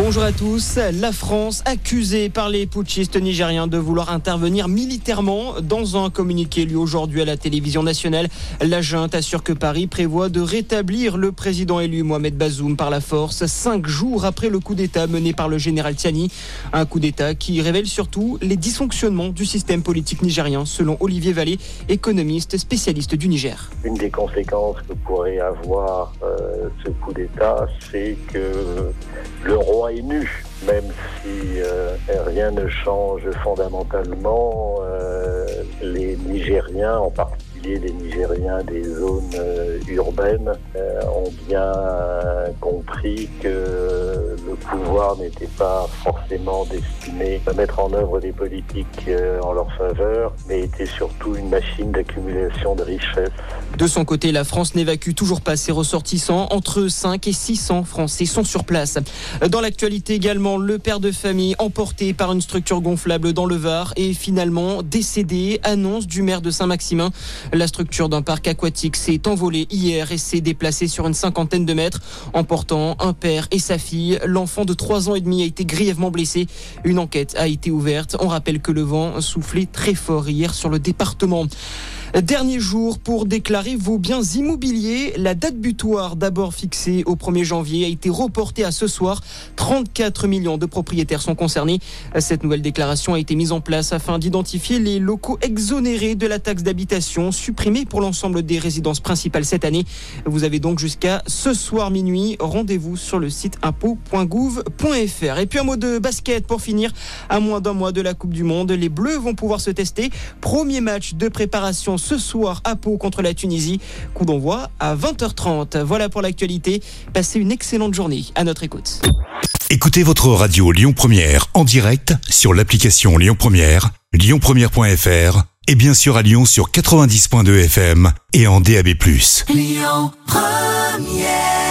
Bonjour à tous. La France accusée par les putschistes nigériens de vouloir intervenir militairement. Dans un communiqué lu aujourd'hui à la télévision nationale, la junte assure que Paris prévoit de rétablir le président élu Mohamed Bazoum par la force cinq jours après le coup d'État mené par le général Tiani. Un coup d'État qui révèle surtout les dysfonctionnements du système politique nigérien, selon Olivier Vallée, économiste spécialiste du Niger. Une des conséquences que pourrait avoir euh, ce coup d'État, c'est que le roi nu, même si euh, rien ne change fondamentalement. Euh, les Nigériens, en particulier les Nigériens des zones euh, urbaines, ont bien compris que pouvoir n'était pas forcément destiné à mettre en œuvre des politiques euh, en leur faveur, mais était surtout une machine d'accumulation de richesses. De son côté, la France n'évacue toujours pas ses ressortissants. Entre 5 et 600 Français sont sur place. Dans l'actualité également, le père de famille emporté par une structure gonflable dans le Var est finalement décédé. Annonce du maire de Saint-Maximin. La structure d'un parc aquatique s'est envolée hier et s'est déplacée sur une cinquantaine de mètres, emportant un père et sa fille. De 3 ans et demi a été grièvement blessé. Une enquête a été ouverte. On rappelle que le vent soufflait très fort hier sur le département. Dernier jour pour déclarer vos biens immobiliers. La date butoir, d'abord fixée au 1er janvier, a été reportée à ce soir. 34 millions de propriétaires sont concernés. Cette nouvelle déclaration a été mise en place afin d'identifier les locaux exonérés de la taxe d'habitation, supprimée pour l'ensemble des résidences principales cette année. Vous avez donc jusqu'à ce soir minuit. Rendez-vous sur le site impôt.gouv.fr. Et puis un mot de basket pour finir. À moins d'un mois de la Coupe du Monde, les Bleus vont pouvoir se tester. Premier match de préparation ce soir à Pau contre la Tunisie. Coup d'envoi à 20h30. Voilà pour l'actualité. Passez une excellente journée. À notre écoute. Écoutez votre radio Lyon Première en direct sur l'application Lyon Première, lyonpremière.fr et bien sûr à Lyon sur 90.2 FM et en DAB+. Lyon Première